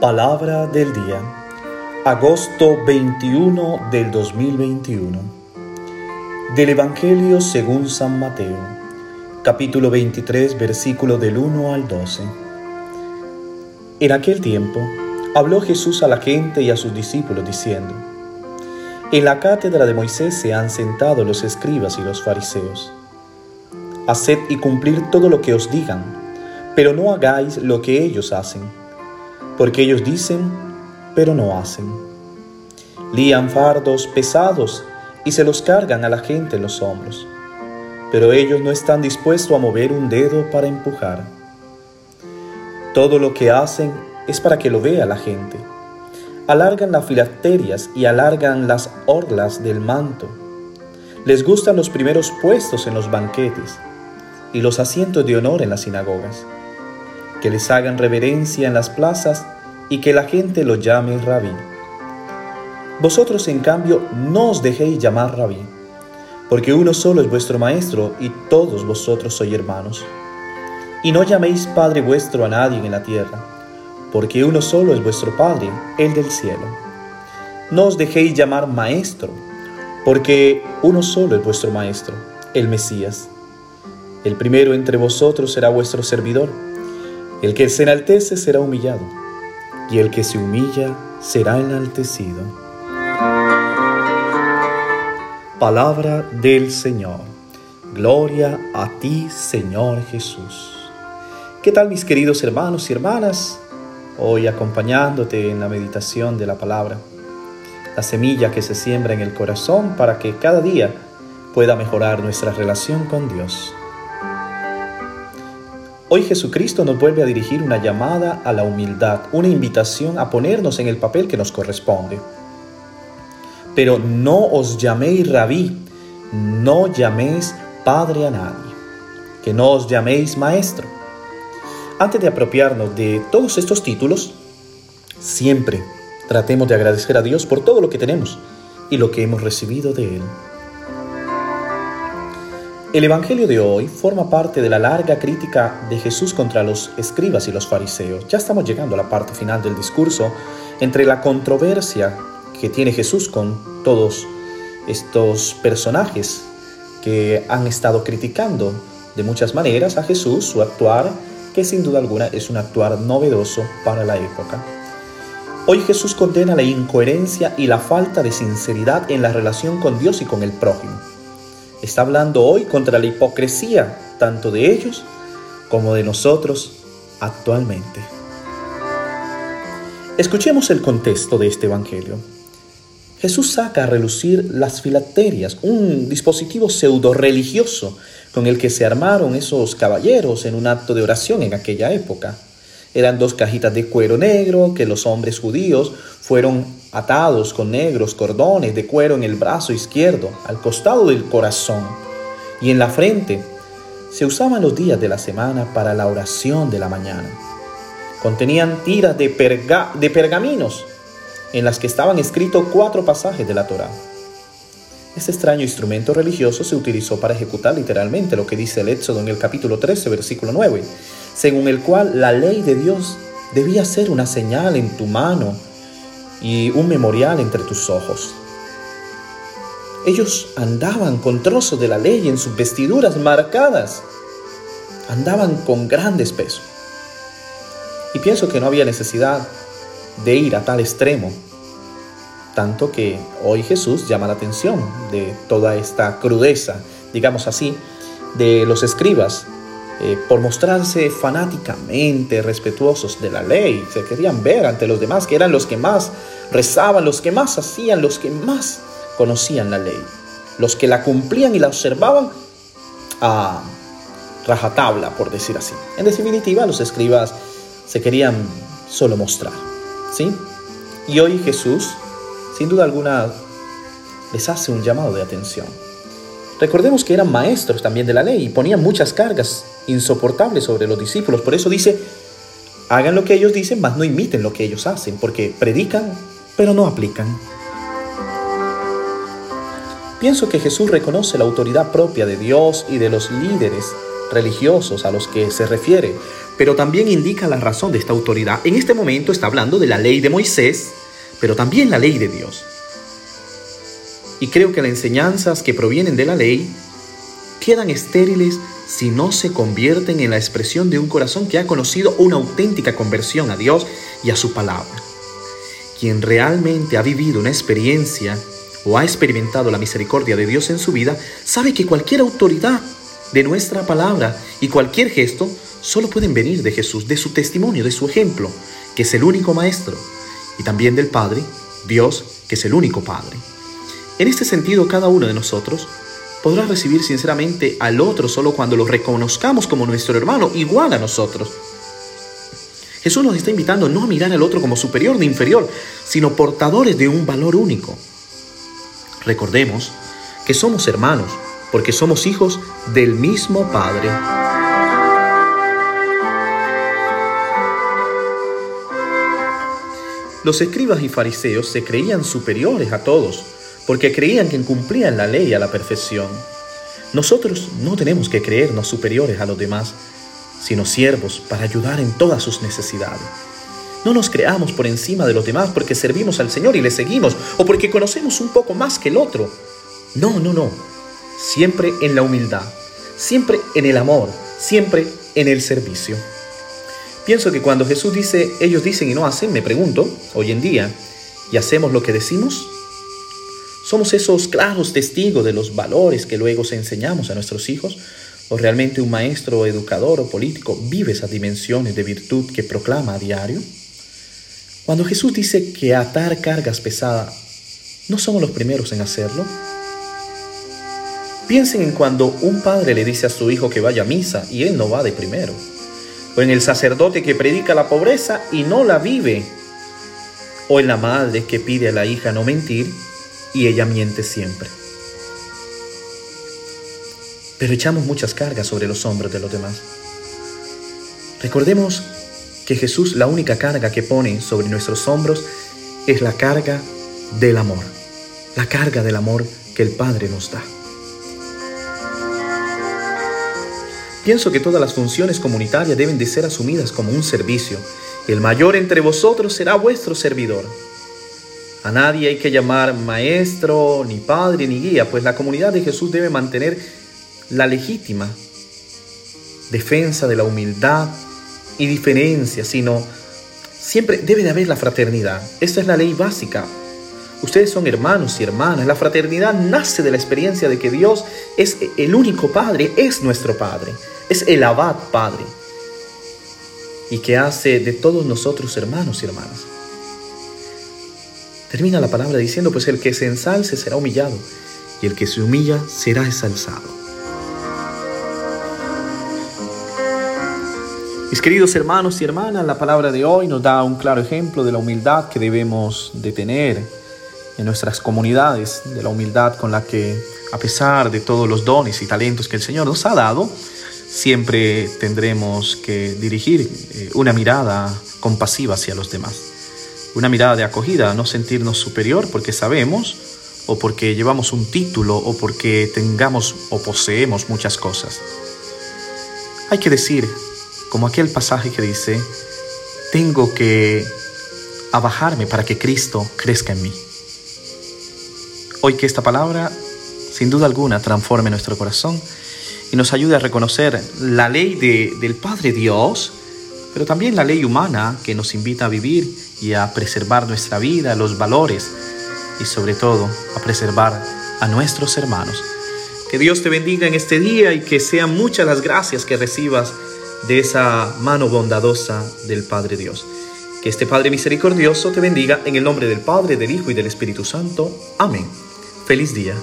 Palabra del día, agosto 21 del 2021. Del Evangelio según San Mateo, capítulo 23, versículo del 1 al 12. En aquel tiempo, habló Jesús a la gente y a sus discípulos diciendo, En la cátedra de Moisés se han sentado los escribas y los fariseos. Haced y cumplir todo lo que os digan, pero no hagáis lo que ellos hacen, porque ellos dicen, pero no hacen. Lían fardos pesados y se los cargan a la gente en los hombros, pero ellos no están dispuestos a mover un dedo para empujar. Todo lo que hacen es para que lo vea la gente. Alargan las filacterias y alargan las orlas del manto. Les gustan los primeros puestos en los banquetes y los asientos de honor en las sinagogas. Que les hagan reverencia en las plazas y que la gente lo llame rabí. Vosotros en cambio no os dejéis llamar rabí, porque uno solo es vuestro maestro y todos vosotros sois hermanos. Y no llaméis Padre vuestro a nadie en la tierra, porque uno solo es vuestro Padre, el del cielo. No os dejéis llamar Maestro, porque uno solo es vuestro Maestro, el Mesías. El primero entre vosotros será vuestro servidor. El que se enaltece será humillado, y el que se humilla será enaltecido. Palabra del Señor. Gloria a ti, Señor Jesús. ¿Qué tal mis queridos hermanos y hermanas? Hoy acompañándote en la meditación de la palabra, la semilla que se siembra en el corazón para que cada día pueda mejorar nuestra relación con Dios. Hoy Jesucristo nos vuelve a dirigir una llamada a la humildad, una invitación a ponernos en el papel que nos corresponde. Pero no os llaméis rabí, no llaméis padre a nadie, que no os llaméis maestro antes de apropiarnos de todos estos títulos, siempre tratemos de agradecer a Dios por todo lo que tenemos y lo que hemos recibido de Él. El Evangelio de hoy forma parte de la larga crítica de Jesús contra los escribas y los fariseos. Ya estamos llegando a la parte final del discurso entre la controversia que tiene Jesús con todos estos personajes que han estado criticando de muchas maneras a Jesús, su actuar que sin duda alguna es un actuar novedoso para la época. Hoy Jesús condena la incoherencia y la falta de sinceridad en la relación con Dios y con el prójimo. Está hablando hoy contra la hipocresía tanto de ellos como de nosotros actualmente. Escuchemos el contexto de este Evangelio. Jesús saca a relucir las filacterias, un dispositivo pseudo religioso con el que se armaron esos caballeros en un acto de oración en aquella época. Eran dos cajitas de cuero negro que los hombres judíos fueron atados con negros cordones de cuero en el brazo izquierdo, al costado del corazón y en la frente. Se usaban los días de la semana para la oración de la mañana. Contenían tiras de, de pergaminos en las que estaban escritos cuatro pasajes de la Torá. Este extraño instrumento religioso se utilizó para ejecutar literalmente lo que dice el Éxodo en el capítulo 13, versículo 9, según el cual la ley de Dios debía ser una señal en tu mano y un memorial entre tus ojos. Ellos andaban con trozos de la ley en sus vestiduras marcadas. Andaban con grandes pesos. Y pienso que no había necesidad de ir a tal extremo tanto que hoy Jesús llama la atención de toda esta crudeza, digamos así, de los escribas, eh, por mostrarse fanáticamente respetuosos de la ley. Se querían ver ante los demás, que eran los que más rezaban, los que más hacían, los que más conocían la ley, los que la cumplían y la observaban a rajatabla, por decir así. En definitiva, los escribas se querían solo mostrar, ¿sí? Y hoy Jesús sin duda alguna les hace un llamado de atención. Recordemos que eran maestros también de la ley y ponían muchas cargas insoportables sobre los discípulos. Por eso dice, hagan lo que ellos dicen, mas no imiten lo que ellos hacen, porque predican, pero no aplican. Pienso que Jesús reconoce la autoridad propia de Dios y de los líderes religiosos a los que se refiere, pero también indica la razón de esta autoridad. En este momento está hablando de la ley de Moisés, pero también la ley de Dios. Y creo que las enseñanzas que provienen de la ley quedan estériles si no se convierten en la expresión de un corazón que ha conocido una auténtica conversión a Dios y a su palabra. Quien realmente ha vivido una experiencia o ha experimentado la misericordia de Dios en su vida, sabe que cualquier autoridad de nuestra palabra y cualquier gesto solo pueden venir de Jesús, de su testimonio, de su ejemplo, que es el único Maestro, y también del Padre, Dios, que es el único Padre. En este sentido, cada uno de nosotros podrá recibir sinceramente al otro solo cuando lo reconozcamos como nuestro hermano, igual a nosotros. Jesús nos está invitando no a mirar al otro como superior ni inferior, sino portadores de un valor único. Recordemos que somos hermanos, porque somos hijos del mismo Padre. Los escribas y fariseos se creían superiores a todos, porque creían que cumplían la ley a la perfección. Nosotros no tenemos que creernos superiores a los demás, sino siervos para ayudar en todas sus necesidades. No nos creamos por encima de los demás porque servimos al Señor y le seguimos o porque conocemos un poco más que el otro. No, no, no. Siempre en la humildad, siempre en el amor, siempre en el servicio. Pienso que cuando Jesús dice, ellos dicen y no hacen, me pregunto, hoy en día, ¿y hacemos lo que decimos? ¿Somos esos claros testigos de los valores que luego se enseñamos a nuestros hijos? ¿O realmente un maestro educador o político vive esas dimensiones de virtud que proclama a diario? Cuando Jesús dice que atar cargas pesadas, ¿no somos los primeros en hacerlo? Piensen en cuando un padre le dice a su hijo que vaya a misa y él no va de primero. O en el sacerdote que predica la pobreza y no la vive. O en la madre que pide a la hija no mentir y ella miente siempre. Pero echamos muchas cargas sobre los hombros de los demás. Recordemos que Jesús la única carga que pone sobre nuestros hombros es la carga del amor, la carga del amor que el Padre nos da. Pienso que todas las funciones comunitarias deben de ser asumidas como un servicio. El mayor entre vosotros será vuestro servidor. A nadie hay que llamar maestro, ni padre, ni guía, pues la comunidad de Jesús debe mantener la legítima defensa de la humildad y diferencia, sino siempre debe de haber la fraternidad. Esta es la ley básica. Ustedes son hermanos y hermanas. La fraternidad nace de la experiencia de que Dios es el único Padre, es nuestro Padre, es el abad Padre, y que hace de todos nosotros hermanos y hermanas. Termina la palabra diciendo, pues el que se ensalce será humillado y el que se humilla será exalzado. Mis queridos hermanos y hermanas, la palabra de hoy nos da un claro ejemplo de la humildad que debemos de tener en nuestras comunidades, de la humildad con la que, a pesar de todos los dones y talentos que el Señor nos ha dado, siempre tendremos que dirigir eh, una mirada compasiva hacia los demás una mirada de acogida, no sentirnos superior porque sabemos o porque llevamos un título o porque tengamos o poseemos muchas cosas. Hay que decir, como aquel pasaje que dice, tengo que abajarme para que Cristo crezca en mí. Hoy que esta palabra, sin duda alguna, transforme nuestro corazón y nos ayude a reconocer la ley del Padre Dios, pero también la ley humana que nos invita a vivir y a preservar nuestra vida, los valores y sobre todo a preservar a nuestros hermanos. Que Dios te bendiga en este día y que sean muchas las gracias que recibas de esa mano bondadosa del Padre Dios. Que este Padre misericordioso te bendiga en el nombre del Padre, del Hijo y del Espíritu Santo. Amén. Feliz día.